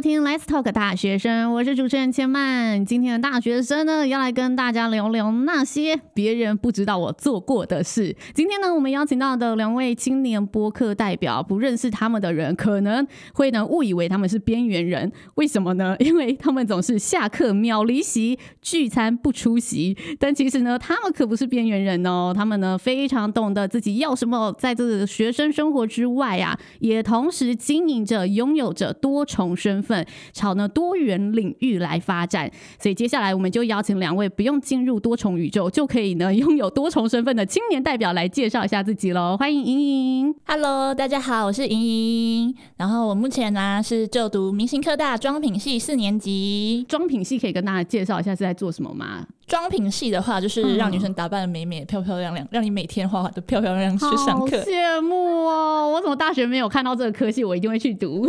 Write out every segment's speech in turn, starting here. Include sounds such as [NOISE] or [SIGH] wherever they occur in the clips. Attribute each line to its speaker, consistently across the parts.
Speaker 1: 收听 Let's Talk 大学生，我是主持人千曼。今天的大学生呢，要来跟大家聊聊那些别人不知道我做过的事。今天呢，我们邀请到的两位青年播客代表，不认识他们的人可能会呢误以为他们是边缘人。为什么呢？[LAUGHS] 因为他们总是下课秒离席，聚餐不出席。但其实呢，他们可不是边缘人哦。他们呢非常懂得自己要什么，在这个学生生活之外啊，也同时经营着、拥有着多重身份朝呢多元领域来发展，所以接下来我们就邀请两位不用进入多重宇宙就可以呢拥有多重身份的青年代表来介绍一下自己喽。欢迎莹莹
Speaker 2: ，Hello，大家好，我是莹莹。然后我目前呢是就读明星科大妆品系四年级。
Speaker 1: 妆品系可以跟大家介绍一下是在做什么吗？
Speaker 2: 妆品系的话，就是让女生打扮的美美、漂漂亮亮，让你每天化化都漂漂亮亮去上
Speaker 1: 课。羡慕哦！我怎么大学没有看到这个科系？我一定会去读。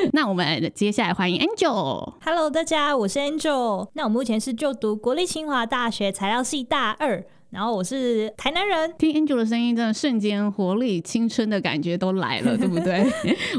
Speaker 1: [LAUGHS] 那我们接下来欢迎 Angel。
Speaker 3: Hello，大家，我是 Angel。那我目前是就读国立清华大学材料系大二。然后我是台南人，
Speaker 1: 听 Angel 的声音，真的瞬间活力、青春的感觉都来了，[LAUGHS] 对不对？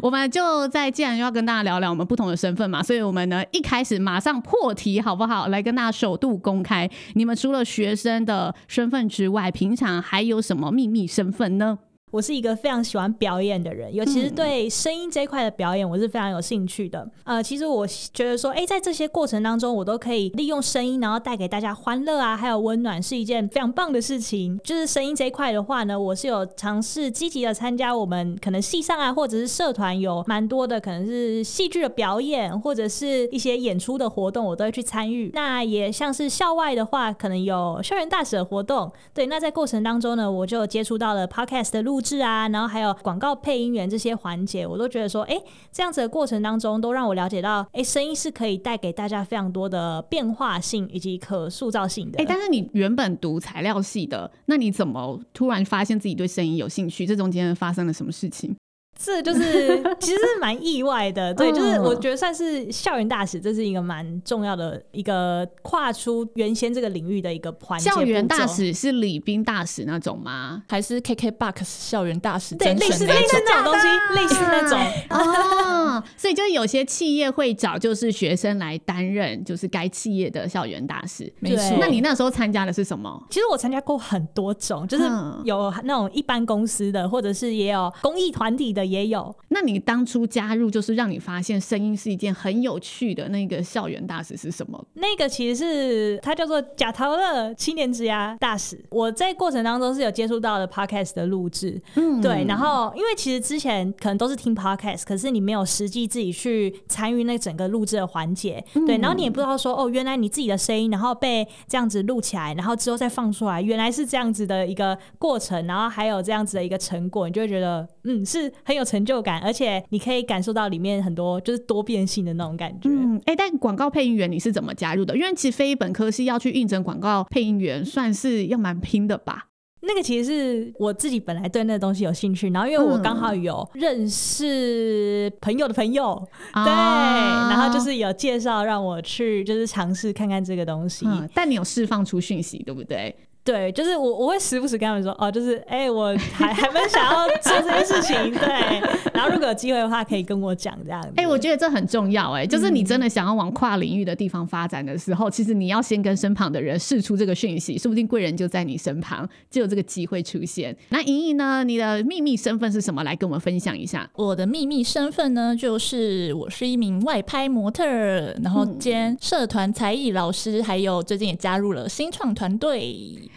Speaker 1: 我们就在既然要跟大家聊聊我们不同的身份嘛，所以我们呢一开始马上破题，好不好？来跟大家首度公开，你们除了学生的身份之外，平常还有什么秘密身份呢？
Speaker 3: 我是一个非常喜欢表演的人，尤其是对声音这一块的表演，我是非常有兴趣的。呃，其实我觉得说，哎，在这些过程当中，我都可以利用声音，然后带给大家欢乐啊，还有温暖，是一件非常棒的事情。就是声音这一块的话呢，我是有尝试积极的参加我们可能戏上啊，或者是社团有蛮多的可能是戏剧的表演，或者是一些演出的活动，我都会去参与。那也像是校外的话，可能有校园大使的活动。对，那在过程当中呢，我就接触到了 Podcast 的录。录制啊，然后还有广告配音员这些环节，我都觉得说，哎，这样子的过程当中，都让我了解到，哎，声音是可以带给大家非常多的变化性以及可塑造性的。
Speaker 1: 哎，但是你原本读材料系的，那你怎么突然发现自己对声音有兴趣？这中间发生了什么事情？
Speaker 3: 这就是其实蛮意外的，对，就是我觉得算是校园大使，这是一个蛮重要的一个跨出原先这个领域的一个环节。
Speaker 1: 校园大使是礼宾大使那种吗？
Speaker 2: 还是 KKBOX 校园大使？
Speaker 3: 对，类似类似那种东西，类似那种。
Speaker 1: 哦，所以就是有些企业会找就是学生来担任就是该企业的校园大使。
Speaker 2: 没错。
Speaker 1: 那你那时候参加的是什么？
Speaker 3: 其实我参加过很多种，就是有那种一般公司的，或者是也有公益团体的。也有。
Speaker 1: 那你当初加入，就是让你发现声音是一件很有趣的那个校园大使是什么？
Speaker 3: 那个其实是它叫做贾陶乐青年职涯大使。我在过程当中是有接触到的 podcast 的录制，嗯，对。然后因为其实之前可能都是听 podcast，可是你没有实际自己去参与那整个录制的环节，嗯，对。然后你也不知道说哦，原来你自己的声音，然后被这样子录起来，然后之后再放出来，原来是这样子的一个过程，然后还有这样子的一个成果，你就会觉得嗯，是很有成就感，而且你可以感受到里面很多就是多变性的那种感觉。嗯，
Speaker 1: 哎、欸，但广告配音员你是怎么加入的？因为其实非本科系要去应征广告配音员，算是要蛮拼的吧？
Speaker 3: 那个其实是我自己本来对那个东西有兴趣，然后因为我刚好有认识朋友的朋友，嗯、对、啊，然后就是有介绍让我去就是尝试看看这个东西。
Speaker 1: 嗯、但你有释放出讯息，对不对？
Speaker 3: 对，就是我，我会时不时跟他们说，哦，就是，哎、欸，我还还蛮想要做这件事情，对。然后如果有机会的话，可以跟我讲这样子。
Speaker 1: 哎、欸，我觉得这很重要、欸，哎，就是你真的想要往跨领域的地方发展的时候，嗯、其实你要先跟身旁的人试出这个讯息，说不定贵人就在你身旁，就有这个机会出现。那莹莹呢？你的秘密身份是什么？来跟我们分享一下。
Speaker 2: 我的秘密身份呢，就是我是一名外拍模特，然后兼社团才艺老师，还有最近也加入了新创团队。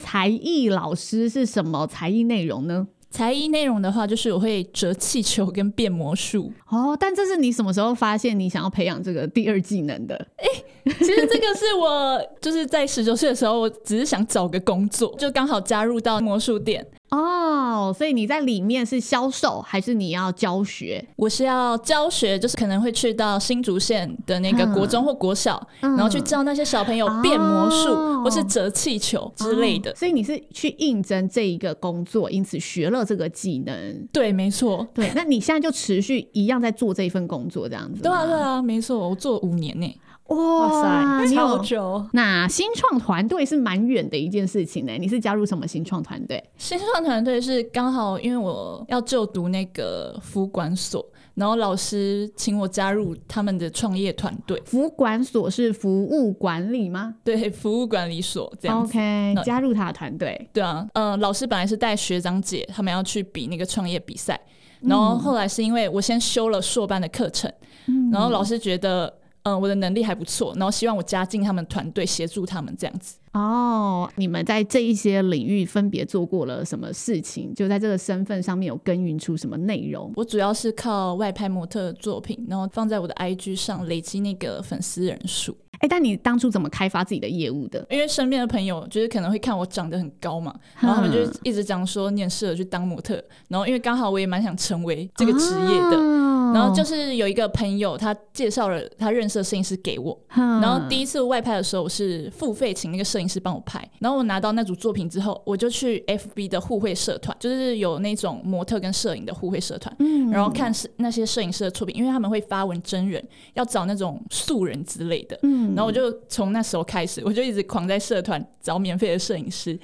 Speaker 1: 才艺老师是什么才艺内容呢？
Speaker 2: 才艺内容的话，就是我会折气球跟变魔术
Speaker 1: 哦。但这是你什么时候发现你想要培养这个第二技能的？
Speaker 2: 哎、欸，其实这个是我就是在十九岁的时候，我只是想找个工作，就刚好加入到魔术店。
Speaker 1: 哦，所以你在里面是销售还是你要教学？
Speaker 2: 我是要教学，就是可能会去到新竹县的那个国中或国小，嗯、然后去教那些小朋友变魔术、哦、或是折气球之类的、哦。
Speaker 1: 所以你是去应征这一个工作，因此学了这个技能。
Speaker 2: 对，没错。
Speaker 1: 对，那你现在就持续一样在做这一份工作，这样子？
Speaker 2: 对啊，对啊，没错，我做五年呢。
Speaker 1: 哇塞，
Speaker 3: 超久！
Speaker 1: 那新创团队是蛮远的一件事情呢。你是加入什么新创团队？
Speaker 2: 新创团队是刚好因为我要就读那个服管所。然后老师请我加入他们的创业团队。
Speaker 1: 服管所是服务管理吗？
Speaker 2: 对，服务管理所这样子。
Speaker 1: OK，加入他的团队。
Speaker 2: 对啊，嗯、呃，老师本来是带学长姐他们要去比那个创业比赛，然后后来是因为我先修了硕班的课程，嗯、然后老师觉得嗯、呃、我的能力还不错，然后希望我加进他们团队协助他们这样子。
Speaker 1: 哦，你们在这一些领域分别做过了什么事情？就在这个身份上面有耕耘出什么内容？
Speaker 2: 我主要是靠外拍模特作品，然后放在我的 IG 上累积那个粉丝人数。
Speaker 1: 哎，但你当初怎么开发自己的业务的？
Speaker 2: 因为身边的朋友就是可能会看我长得很高嘛，然后他们就一直讲说你很适合去当模特，然后因为刚好我也蛮想成为这个职业的。啊然后就是有一个朋友，他介绍了他认识的摄影师给我。然后第一次外拍的时候，我是付费请那个摄影师帮我拍。然后我拿到那组作品之后，我就去 FB 的互惠社团，就是有那种模特跟摄影的互惠社团。然后看是那些摄影师的作品，因为他们会发文真人，要找那种素人之类的。然后我就从那时候开始，我就一直狂在社团找免费的摄影师，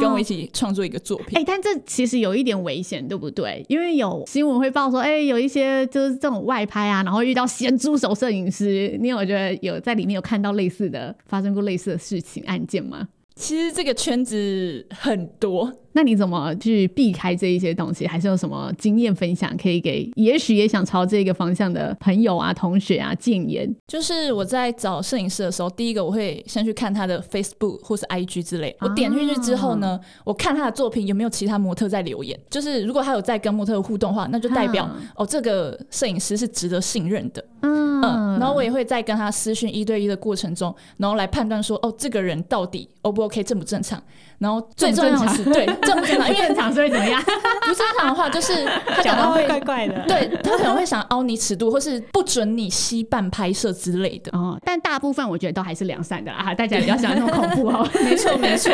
Speaker 2: 跟我一起创作一个作品。
Speaker 1: 哎，但这其实有一点危险，对不对？因为有新闻会报说，哎，有一些就是。这种外拍啊，然后遇到咸猪手摄影师，你有觉得有在里面有看到类似的发生过类似的事情案件吗？
Speaker 2: 其实这个圈子很多。
Speaker 1: 那你怎么去避开这一些东西？还是有什么经验分享可以给？也许也想朝这个方向的朋友啊、同学啊建言。
Speaker 2: 就是我在找摄影师的时候，第一个我会先去看他的 Facebook 或是 IG 之类。我点进去之后呢，啊、我看他的作品有没有其他模特在留言。就是如果他有在跟模特互动的话，那就代表、啊、哦，这个摄影师是值得信任的。嗯嗯。然后我也会在跟他私讯一对一的过程中，然后来判断说，哦，这个人到底 O 不 OK，正不正常？然后最重要的是，对，正不正常？因为正常是会怎么样？[LAUGHS] 不正常的话，就是 [LAUGHS] 他可能会
Speaker 3: 怪怪的。
Speaker 2: 对，他可能会想凹你尺度，或是不准你吸半拍摄之类的。
Speaker 1: 哦，但大部分我觉得都还是良善的啊，大家不要想那么恐怖哦。[LAUGHS]
Speaker 2: 没错，没错。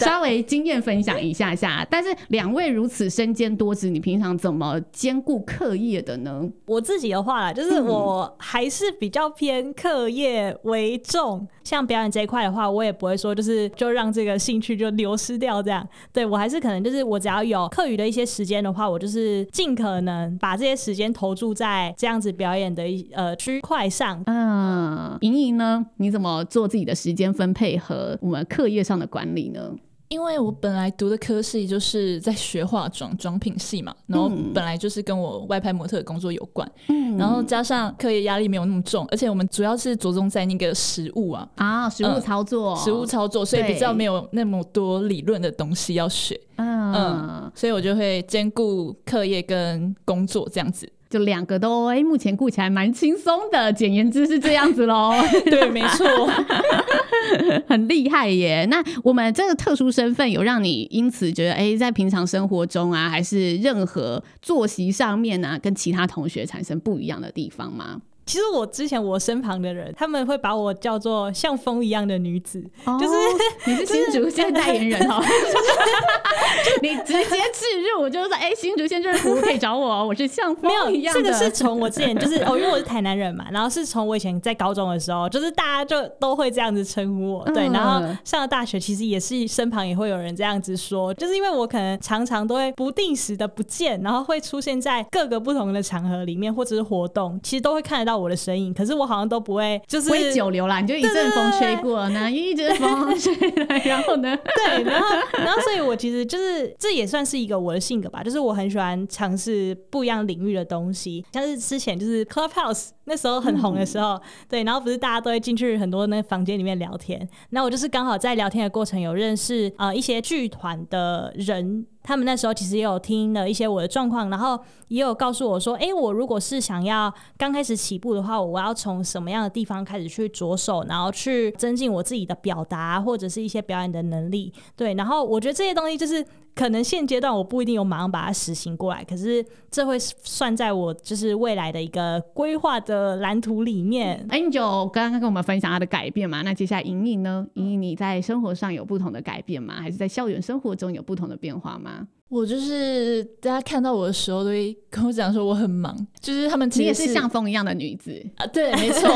Speaker 1: 稍微经验分享一下下，但是两位如此身兼多职，你平常怎么兼顾课业的呢？
Speaker 3: 我自己的话啦，就是我还是比较偏课业为重。像表演这一块的话，我也不会说就是就让这个兴趣就流失掉这样。对，我还是可能就是我只要有课余的一些时间的话，我就是尽可能把这些时间投注在这样子表演的呃区块上。
Speaker 1: 嗯，莹莹呢，你怎么做自己的时间分配和我们课业上的管理呢？
Speaker 2: 因为我本来读的科系就是在学化妆妆品系嘛，然后本来就是跟我外拍模特的工作有关，嗯，然后加上课业压力没有那么重，而且我们主要是着重在那个实物啊
Speaker 1: 啊，实物操作，
Speaker 2: 实物操作，所以比较没有那么多理论的东西要学，嗯。嗯，所以我就会兼顾课业跟工作这样子。
Speaker 1: 就两个都哎、欸，目前顾起来蛮轻松的。简言之是这样子喽。[LAUGHS]
Speaker 2: 对，没错，[LAUGHS]
Speaker 1: 很厉害耶。那我们这个特殊身份有让你因此觉得哎、欸，在平常生活中啊，还是任何作息上面啊，跟其他同学产生不一样的地方吗？
Speaker 3: 其实我之前我身旁的人，他们会把我叫做像风一样的女子，哦、就是
Speaker 1: 你是新竹县代言人哦，[LAUGHS] 你直接置入，就是说哎、欸，新竹县政府可以找我，我是像风一样的。
Speaker 3: 这个是从我之前就是哦，因为我是台南人嘛，然后是从我以前在高中的时候，就是大家就都会这样子称呼我，对，然后上了大学，其实也是身旁也会有人这样子说，就是因为我可能常常都会不定时的不见，然后会出现在各个不同的场合里面或者是活动，其实都会看得到。我的身影，可是我好像都不会，就是
Speaker 1: 不会久留啦。你就一阵风吹过，那一阵风吹来，然后呢？[LAUGHS]
Speaker 3: 对，然后，然后，所以我其实就是这也算是一个我的性格吧，就是我很喜欢尝试不一样领域的东西，像是之前就是 Clubhouse 那时候很红的时候，嗯、对，然后不是大家都会进去很多那房间里面聊天，那我就是刚好在聊天的过程有认识啊、呃、一些剧团的人。他们那时候其实也有听了一些我的状况，然后也有告诉我说：“诶，我如果是想要刚开始起步的话，我要从什么样的地方开始去着手，然后去增进我自己的表达或者是一些表演的能力。”对，然后我觉得这些东西就是可能现阶段我不一定有马上把它实行过来，可是这会算在我就是未来的一个规划的蓝图里面。
Speaker 1: Angel 刚刚跟我们分享他的改变嘛，那接下来莹莹呢？莹莹你在生活上有不同的改变吗？还是在校园生活中有不同的变化吗？
Speaker 2: 我就是大家看到我的时候都会跟我讲说我很忙，就是他们其实
Speaker 1: 你也是像风一样的女子
Speaker 2: 啊，对，没错，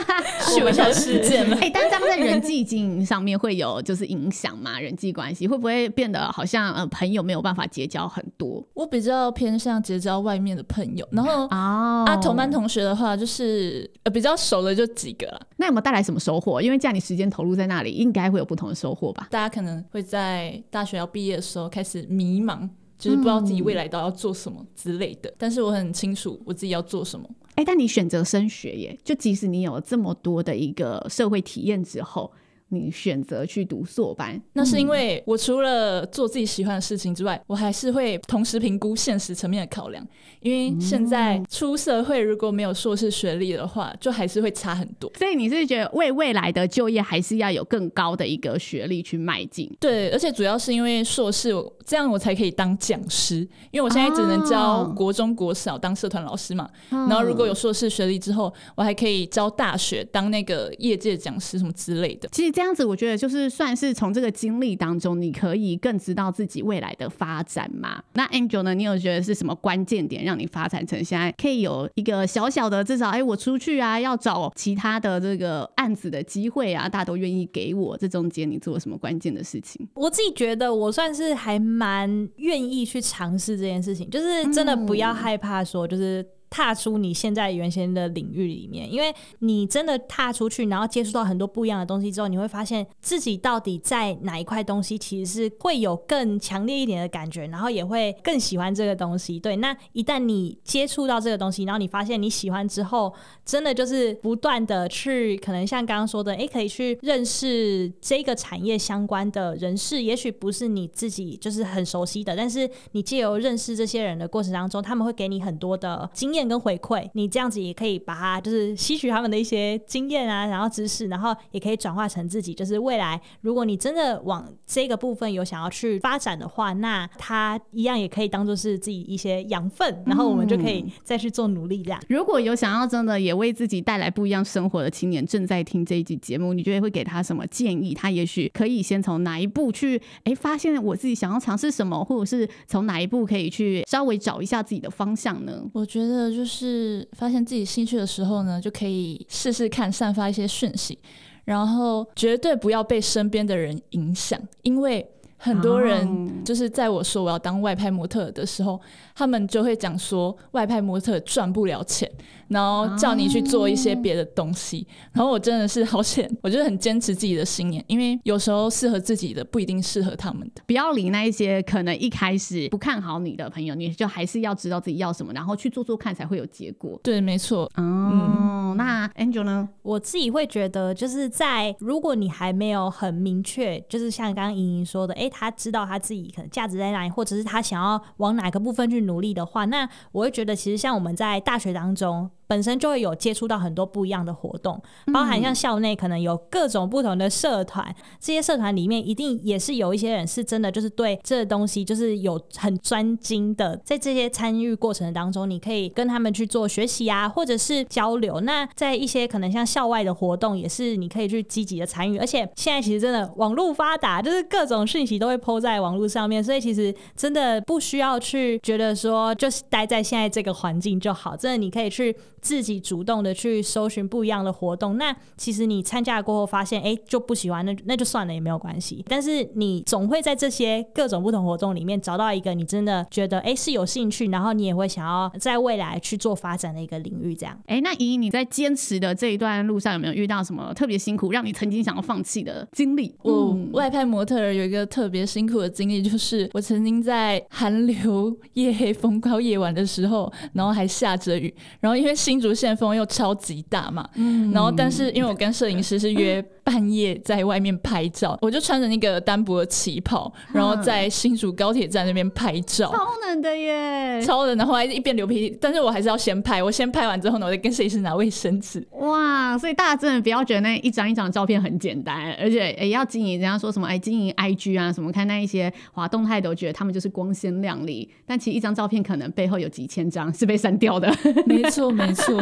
Speaker 2: [LAUGHS] 秀一下世界嘛。
Speaker 1: 哎，但是这样在人际经营上面会有就是影响吗？人际关系会不会变得好像呃朋友没有办法结交很多？
Speaker 2: 我比较偏向结交外面的朋友，然后哦啊同班同学的话就是呃比较熟的就几个了。
Speaker 1: 那有没有带来什么收获？因为这样你时间投入在那里，应该会有不同的收获吧？
Speaker 2: 大家可能会在大学要毕业的时候开始迷茫。就是不知道自己未来到要做什么之类的，嗯、但是我很清楚我自己要做什么。
Speaker 1: 哎、欸，但你选择升学耶，就即使你有了这么多的一个社会体验之后。你选择去读硕班，
Speaker 2: 那是因为我除了做自己喜欢的事情之外，我还是会同时评估现实层面的考量。因为现在出社会如果没有硕士学历的话，就还是会差很多。
Speaker 1: 所以你是觉得为未来的就业还是要有更高的一个学历去迈进？
Speaker 2: 对，而且主要是因为硕士，这样我才可以当讲师。因为我现在只能教国中国小当社团老师嘛。然后如果有硕士学历之后，我还可以教大学当那个业界讲师什么之类的。
Speaker 1: 其实。这样子，我觉得就是算是从这个经历当中，你可以更知道自己未来的发展嘛。那 Angel 呢？你有觉得是什么关键点让你发展成现在可以有一个小小的，至少哎，我出去啊，要找其他的这个案子的机会啊，大家都愿意给我。这中间你做了什么关键的事情？
Speaker 3: 我自己觉得我算是还蛮愿意去尝试这件事情，就是真的不要害怕说，就是。踏出你现在原先的领域里面，因为你真的踏出去，然后接触到很多不一样的东西之后，你会发现自己到底在哪一块东西其实是会有更强烈一点的感觉，然后也会更喜欢这个东西。对，那一旦你接触到这个东西，然后你发现你喜欢之后，真的就是不断的去，可能像刚刚说的，诶，可以去认识这个产业相关的人士，也许不是你自己就是很熟悉的，但是你借由认识这些人的过程当中，他们会给你很多的经验。跟回馈，你这样子也可以把它就是吸取他们的一些经验啊，然后知识，然后也可以转化成自己。就是未来，如果你真的往这个部分有想要去发展的话，那它一样也可以当做是自己一些养分，然后我们就可以再去做努力。这样，
Speaker 1: 如果有想要真的也为自己带来不一样生活的青年正在听这一集节目，你觉得会给他什么建议？他也许可以先从哪一步去哎发现我自己想要尝试什么，或者是从哪一步可以去稍微找一下自己的方向呢？
Speaker 2: 我觉得。就是发现自己兴趣的时候呢，就可以试试看散发一些讯息，然后绝对不要被身边的人影响，因为很多人就是在我说我要当外拍模特的时候，他们就会讲说外拍模特赚不了钱。然后叫你去做一些别的东西，然后我真的是好险，[LAUGHS] 我就是很坚持自己的信念，因为有时候适合自己的不一定适合他们的。
Speaker 1: 不要理那一些可能一开始不看好你的朋友，你就还是要知道自己要什么，然后去做做看才会有结果。
Speaker 2: 对，没错。哦，
Speaker 1: 嗯，那 Angel 呢？
Speaker 3: 我自己会觉得，就是在如果你还没有很明确，就是像刚刚莹莹说的，哎，他知道他自己可能价值在哪里，或者是他想要往哪个部分去努力的话，那我会觉得，其实像我们在大学当中。本身就会有接触到很多不一样的活动，包含像校内可能有各种不同的社团，这些社团里面一定也是有一些人是真的就是对这东西就是有很专精的，在这些参与过程当中，你可以跟他们去做学习啊，或者是交流。那在一些可能像校外的活动，也是你可以去积极的参与。而且现在其实真的网络发达，就是各种讯息都会 po 在网络上面，所以其实真的不需要去觉得说就是待在现在这个环境就好，真的你可以去。自己主动的去搜寻不一样的活动，那其实你参加过后发现，哎、欸，就不喜欢，那那就算了，也没有关系。但是你总会在这些各种不同活动里面找到一个你真的觉得，哎、欸，是有兴趣，然后你也会想要在未来去做发展的一个领域。这样，
Speaker 1: 哎、欸，那莹莹你在坚持的这一段路上有没有遇到什么特别辛苦，让你曾经想要放弃的经历？
Speaker 2: 我、嗯、外派模特儿有一个特别辛苦的经历，就是我曾经在寒流、夜黑风高夜晚的时候，然后还下着雨，然后因为新新竹县风又超级大嘛，嗯、然后但是因为我跟摄影师是约半夜在外面拍照，嗯、[LAUGHS] 我就穿着那个单薄的旗袍，然后在新竹高铁站那边拍照，
Speaker 1: 超冷的耶，
Speaker 2: 超冷，然后还一边流鼻涕，但是我还是要先拍，我先拍完之后呢，我再跟摄影师拿卫生纸。
Speaker 1: 哇，所以大家真的不要觉得那一张一张的照片很简单，而且也要经营，人家说什么哎，经营 IG 啊什么，看那一些滑动态都觉得他们就是光鲜亮丽，但其实一张照片可能背后有几千张是被删掉的。
Speaker 2: 没错，没。错，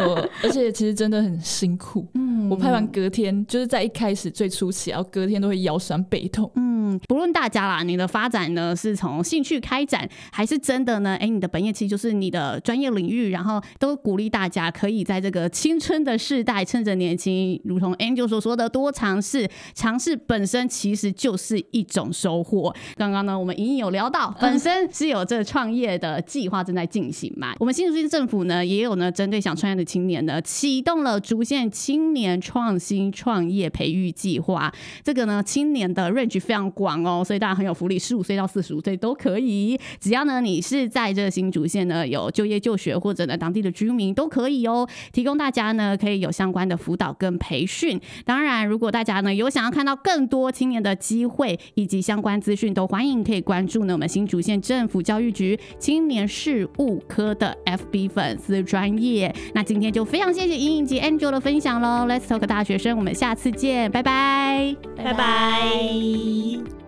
Speaker 2: 而且其实真的很辛苦。[LAUGHS] 嗯，我拍完隔天就是在一开始最初期，然后隔天都会腰酸背痛。嗯，
Speaker 1: 不论大家啦，你的发展呢是从兴趣开展，还是真的呢？哎、欸，你的本业其实就是你的专业领域，然后都鼓励大家可以在这个青春的世代，趁着年轻，如同 Angel 所说的，多尝试，尝试本身其实就是一种收获。刚刚呢，我们隐隐有聊到，本身是有这创业的计划正在进行嘛。我们新竹县政府呢，也有呢，针对想创业的青年呢，启动了竹县青年创新创业培育计划。这个呢，青年的 range 非常广哦，所以大家很有福利，十五岁到四十五岁都可以。只要呢，你是在这新竹县呢有就业就学，或者呢当地的居民都可以哦，提供大家呢可以有相关的辅导跟培训。当然，如果大家呢有想要看到更多青年的机会以及相关资讯，都欢迎可以关注呢我们新竹县政府教育局青年事务科的 FB 粉丝专业。那今天就非常谢谢莹莹及 Angel 的分享喽，Let's Talk 大学生，我们下次见，拜拜，
Speaker 3: 拜拜。